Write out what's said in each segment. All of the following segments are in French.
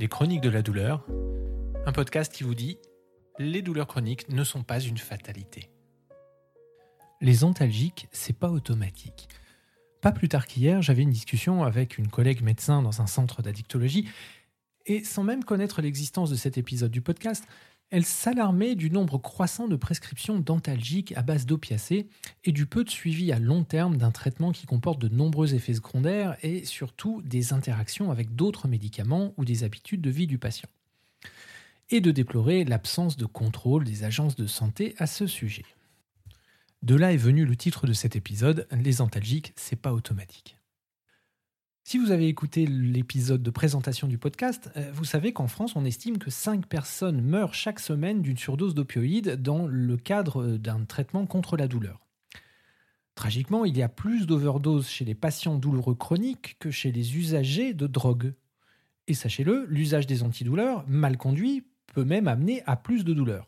Les chroniques de la douleur, un podcast qui vous dit les douleurs chroniques ne sont pas une fatalité. Les antalgiques, c'est pas automatique. Pas plus tard qu'hier, j'avais une discussion avec une collègue médecin dans un centre d'addictologie et sans même connaître l'existence de cet épisode du podcast, elle s'alarmait du nombre croissant de prescriptions dentalgiques à base d'opiacés et du peu de suivi à long terme d'un traitement qui comporte de nombreux effets secondaires et surtout des interactions avec d'autres médicaments ou des habitudes de vie du patient. Et de déplorer l'absence de contrôle des agences de santé à ce sujet. De là est venu le titre de cet épisode Les antalgiques, c'est pas automatique. Si vous avez écouté l'épisode de présentation du podcast, euh, vous savez qu'en France, on estime que 5 personnes meurent chaque semaine d'une surdose d'opioïdes dans le cadre euh, d'un traitement contre la douleur. Tragiquement, il y a plus d'overdoses chez les patients douloureux chroniques que chez les usagers de drogue. Et sachez-le, l'usage des antidouleurs, mal conduit, peut même amener à plus de douleurs.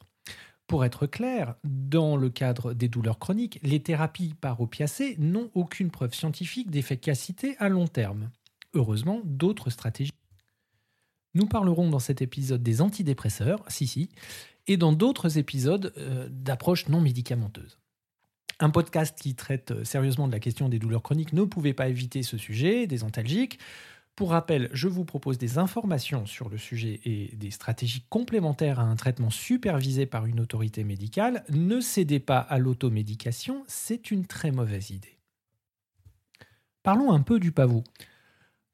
Pour être clair, dans le cadre des douleurs chroniques, les thérapies par opiacés n'ont aucune preuve scientifique d'efficacité à long terme. Heureusement, d'autres stratégies. Nous parlerons dans cet épisode des antidépresseurs, si si, et dans d'autres épisodes euh, d'approches non médicamenteuses. Un podcast qui traite sérieusement de la question des douleurs chroniques ne pouvait pas éviter ce sujet, des antalgiques. Pour rappel, je vous propose des informations sur le sujet et des stratégies complémentaires à un traitement supervisé par une autorité médicale. Ne cédez pas à l'automédication, c'est une très mauvaise idée. Parlons un peu du pavot.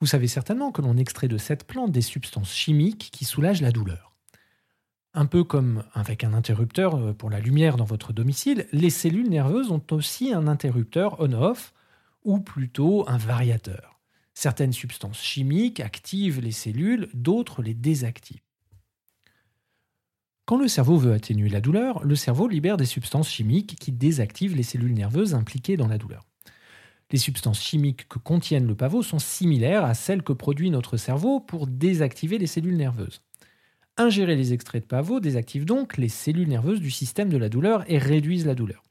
Vous savez certainement que l'on extrait de cette plante des substances chimiques qui soulagent la douleur. Un peu comme avec un interrupteur euh, pour la lumière dans votre domicile, les cellules nerveuses ont aussi un interrupteur on-off, ou plutôt un variateur. Certaines substances chimiques activent les cellules, d'autres les désactivent. Quand le cerveau veut atténuer la douleur, le cerveau libère des substances chimiques qui désactivent les cellules nerveuses impliquées dans la douleur. Les substances chimiques que contiennent le pavot sont similaires à celles que produit notre cerveau pour désactiver les cellules nerveuses. Ingérer les extraits de pavot désactive donc les cellules nerveuses du système de la douleur et réduisent la douleur.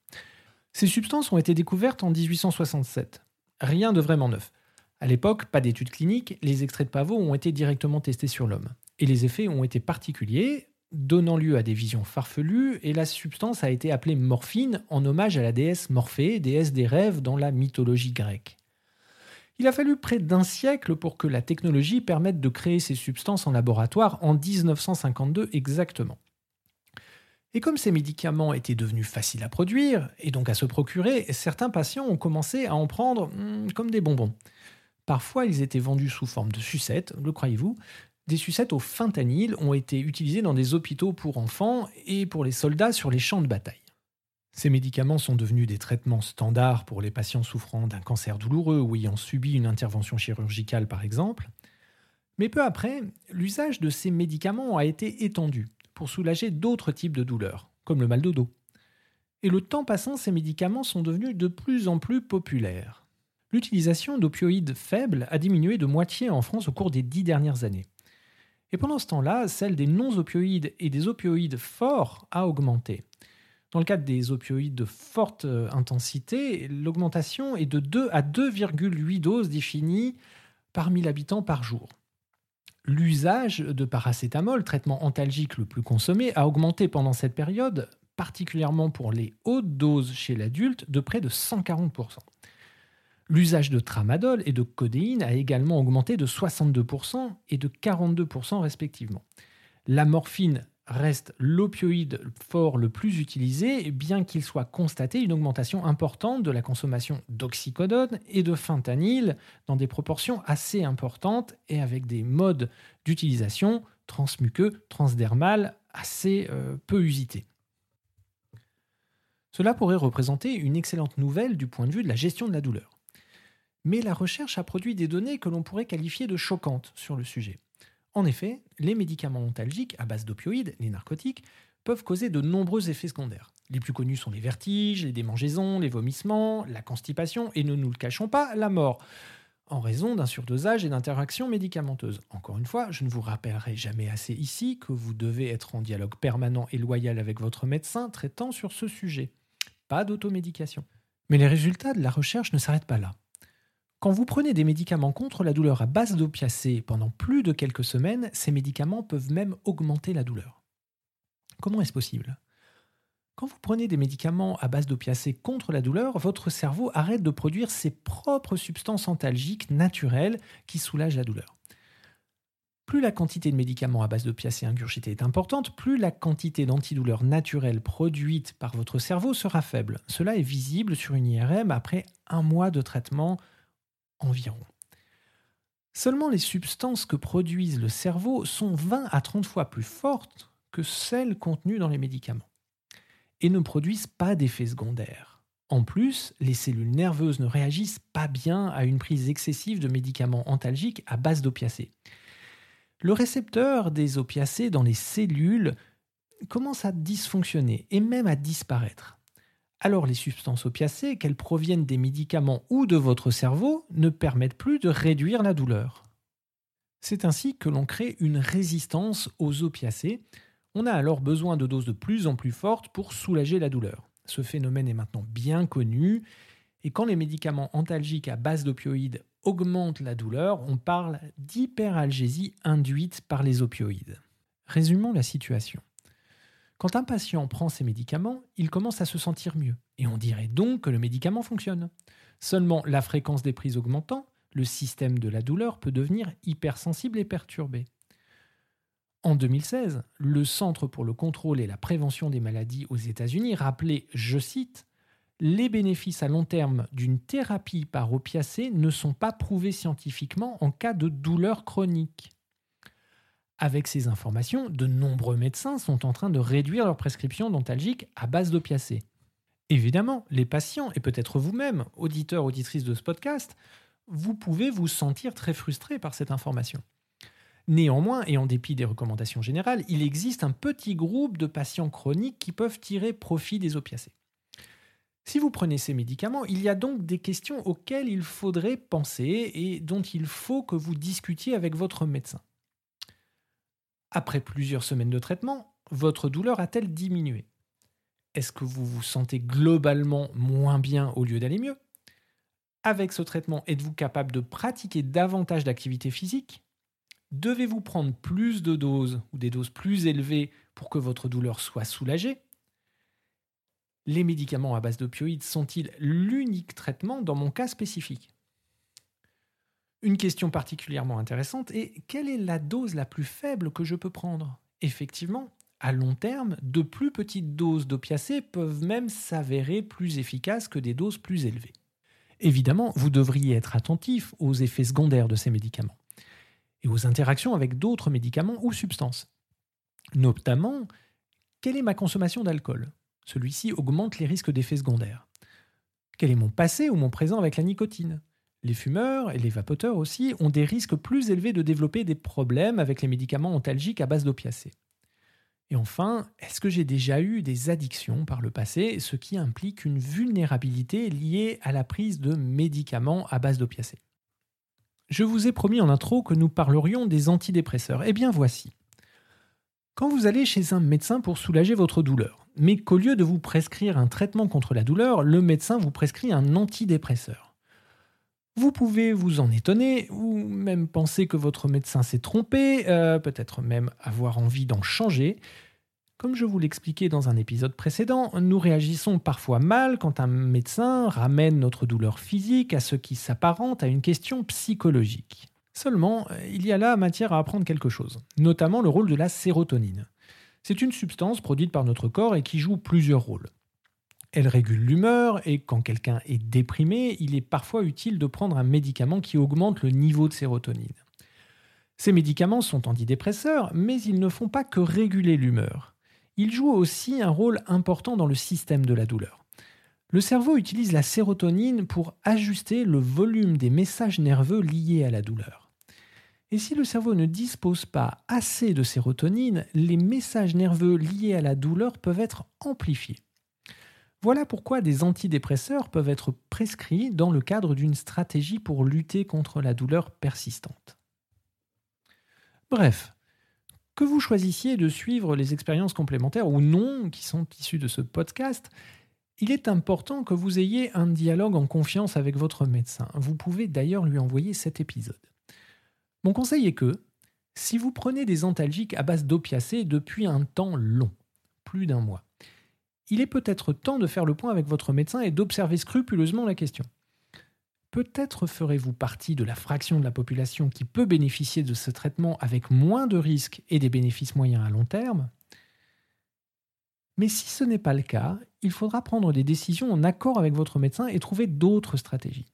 Ces substances ont été découvertes en 1867. Rien de vraiment neuf. À l'époque, pas d'études cliniques, les extraits de pavot ont été directement testés sur l'homme. Et les effets ont été particuliers, donnant lieu à des visions farfelues, et la substance a été appelée morphine en hommage à la déesse Morphée, déesse des rêves dans la mythologie grecque. Il a fallu près d'un siècle pour que la technologie permette de créer ces substances en laboratoire en 1952 exactement. Et comme ces médicaments étaient devenus faciles à produire, et donc à se procurer, certains patients ont commencé à en prendre hmm, comme des bonbons. Parfois, ils étaient vendus sous forme de sucettes, le croyez-vous? Des sucettes au fentanyl ont été utilisées dans des hôpitaux pour enfants et pour les soldats sur les champs de bataille. Ces médicaments sont devenus des traitements standards pour les patients souffrant d'un cancer douloureux ou ayant subi une intervention chirurgicale par exemple. Mais peu après, l'usage de ces médicaments a été étendu pour soulager d'autres types de douleurs, comme le mal de dos. Et le temps passant, ces médicaments sont devenus de plus en plus populaires l'utilisation d'opioïdes faibles a diminué de moitié en France au cours des dix dernières années. Et pendant ce temps-là, celle des non-opioïdes et des opioïdes forts a augmenté. Dans le cadre des opioïdes de forte euh, intensité, l'augmentation est de 2 à 2,8 doses définies par 1000 habitants par jour. L'usage de paracétamol, traitement antalgique le plus consommé, a augmenté pendant cette période, particulièrement pour les hautes doses chez l'adulte, de près de 140%. L'usage de tramadol et de codéine a également augmenté de 62% et de 42% respectivement. La morphine reste l'opioïde fort le plus utilisé, bien qu'il soit constaté une augmentation importante de la consommation d'oxycodone et de fentanyl dans des proportions assez importantes et avec des modes d'utilisation transmuqueux, transdermal assez euh, peu usités. Cela pourrait représenter une excellente nouvelle du point de vue de la gestion de la douleur mais la recherche a produit des données que l'on pourrait qualifier de choquantes sur le sujet. En effet, les médicaments ontalgiques à base d'opioïdes, les narcotiques, peuvent causer de nombreux effets secondaires. Les plus connus sont les vertiges, les démangeaisons, les vomissements, la constipation et ne nous le cachons pas, la mort, en raison d'un surdosage et d'interactions médicamenteuses. Encore une fois, je ne vous rappellerai jamais assez ici que vous devez être en dialogue permanent et loyal avec votre médecin traitant sur ce sujet. Pas d'automédication. Mais les résultats de la recherche ne s'arrêtent pas là. Quand vous prenez des médicaments contre la douleur à base d'opiacés pendant plus de quelques semaines, ces médicaments peuvent même augmenter la douleur. Comment est-ce possible? Quand vous prenez des médicaments à base d'opiacés contre la douleur, votre cerveau arrête de produire ses propres substances antalgiques naturelles qui soulagent la douleur. Plus la quantité de médicaments à base d'opiacés ingurgités est importante, plus la quantité d'antidouleurs naturelles produite par votre cerveau sera faible. Cela est visible sur une IRM après un mois de traitement Seulement les substances que produisent le cerveau sont 20 à 30 fois plus fortes que celles contenues dans les médicaments et ne produisent pas d'effets secondaires. En plus, les cellules nerveuses ne réagissent pas bien à une prise excessive de médicaments antalgiques à base d'opiacés. Le récepteur des opiacés dans les cellules commence à dysfonctionner et même à disparaître alors les substances opiacées, qu'elles proviennent des médicaments ou de votre cerveau, ne permettent plus de réduire la douleur. C'est ainsi que l'on crée une résistance aux opiacés. On a alors besoin de doses de plus en plus fortes pour soulager la douleur. Ce phénomène est maintenant bien connu, et quand les médicaments antalgiques à base d'opioïdes augmentent la douleur, on parle d'hyperalgésie induite par les opioïdes. Résumons la situation. Quand un patient prend ses médicaments, il commence à se sentir mieux, et on dirait donc que le médicament fonctionne. Seulement, la fréquence des prises augmentant, le système de la douleur peut devenir hypersensible et perturbé. En 2016, le Centre pour le contrôle et la prévention des maladies aux États-Unis rappelait, je cite, Les bénéfices à long terme d'une thérapie par opiacé ne sont pas prouvés scientifiquement en cas de douleur chronique. Avec ces informations, de nombreux médecins sont en train de réduire leurs prescriptions dentalgiques à base d'opiacés. Évidemment, les patients, et peut-être vous-même, auditeurs, auditrices de ce podcast, vous pouvez vous sentir très frustré par cette information. Néanmoins, et en dépit des recommandations générales, il existe un petit groupe de patients chroniques qui peuvent tirer profit des opiacés. Si vous prenez ces médicaments, il y a donc des questions auxquelles il faudrait penser et dont il faut que vous discutiez avec votre médecin. Après plusieurs semaines de traitement, votre douleur a-t-elle diminué? Est-ce que vous vous sentez globalement moins bien au lieu d'aller mieux? Avec ce traitement, êtes-vous capable de pratiquer davantage d'activité physique? Devez-vous prendre plus de doses ou des doses plus élevées pour que votre douleur soit soulagée? Les médicaments à base d'opioïdes sont-ils l'unique traitement dans mon cas spécifique? Une question particulièrement intéressante est quelle est la dose la plus faible que je peux prendre? Effectivement, à long terme, de plus petites doses d'opiacés peuvent même s'avérer plus efficaces que des doses plus élevées. Évidemment, vous devriez être attentif aux effets secondaires de ces médicaments et aux interactions avec d'autres médicaments ou substances. Notamment, quelle est ma consommation d'alcool? Celui-ci augmente les risques d'effets secondaires. Quel est mon passé ou mon présent avec la nicotine? Les fumeurs et les vapoteurs aussi ont des risques plus élevés de développer des problèmes avec les médicaments antalgiques à base d'opiacés. Et enfin, est-ce que j'ai déjà eu des addictions par le passé, ce qui implique une vulnérabilité liée à la prise de médicaments à base d'opiacés? Je vous ai promis en intro que nous parlerions des antidépresseurs. Eh bien voici. Quand vous allez chez un médecin pour soulager votre douleur, mais qu'au lieu de vous prescrire un traitement contre la douleur, le médecin vous prescrit un antidépresseur. Vous pouvez vous en étonner ou même penser que votre médecin s'est trompé, euh, peut-être même avoir envie d'en changer. Comme je vous l'expliquais dans un épisode précédent, nous réagissons parfois mal quand un médecin ramène notre douleur physique à ce qui s'apparente à une question psychologique. Seulement, il y a là matière à apprendre quelque chose, notamment le rôle de la sérotonine. C'est une substance produite par notre corps et qui joue plusieurs rôles. Elle régule l'humeur et quand quelqu'un est déprimé, il est parfois utile de prendre un médicament qui augmente le niveau de sérotonine. Ces médicaments sont antidépresseurs, mais ils ne font pas que réguler l'humeur. Ils jouent aussi un rôle important dans le système de la douleur. Le cerveau utilise la sérotonine pour ajuster le volume des messages nerveux liés à la douleur. Et si le cerveau ne dispose pas assez de sérotonine, les messages nerveux liés à la douleur peuvent être amplifiés. Voilà pourquoi des antidépresseurs peuvent être prescrits dans le cadre d'une stratégie pour lutter contre la douleur persistante. Bref, que vous choisissiez de suivre les expériences complémentaires ou non qui sont issues de ce podcast, Il est important que vous ayez un dialogue en confiance avec votre médecin. Vous pouvez d'ailleurs lui envoyer cet épisode. Mon conseil est que, si vous prenez des antalgiques à base d'opiacés depuis un temps long, plus d'un mois, il est peut-être temps de faire le point avec votre médecin et d'observer scrupuleusement la question. Peut-être ferez-vous partie de la fraction de la population qui peut bénéficier de ce traitement avec moins de risques et des bénéfices moyens à long terme. Mais si ce n'est pas le cas, il faudra prendre des décisions en accord avec votre médecin et trouver d'autres stratégies.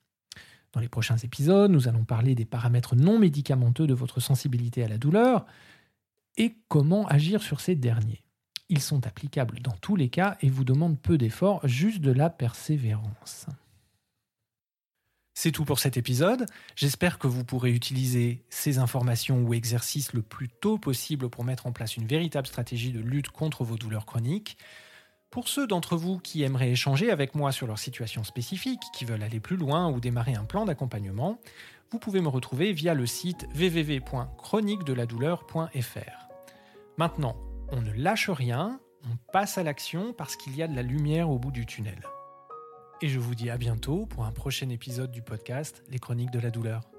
Dans les prochains épisodes, nous allons parler des paramètres non médicamenteux de votre sensibilité à la douleur et comment agir sur ces derniers. Ils sont applicables dans tous les cas et vous demandent peu d'efforts, juste de la persévérance. C'est tout pour cet épisode. J'espère que vous pourrez utiliser ces informations ou exercices le plus tôt possible pour mettre en place une véritable stratégie de lutte contre vos douleurs chroniques. Pour ceux d'entre vous qui aimeraient échanger avec moi sur leur situation spécifique, qui veulent aller plus loin ou démarrer un plan d'accompagnement, vous pouvez me retrouver via le site www.chroniquedeladouleur.fr. Maintenant, on ne lâche rien, on passe à l'action parce qu'il y a de la lumière au bout du tunnel. Et je vous dis à bientôt pour un prochain épisode du podcast Les Chroniques de la douleur.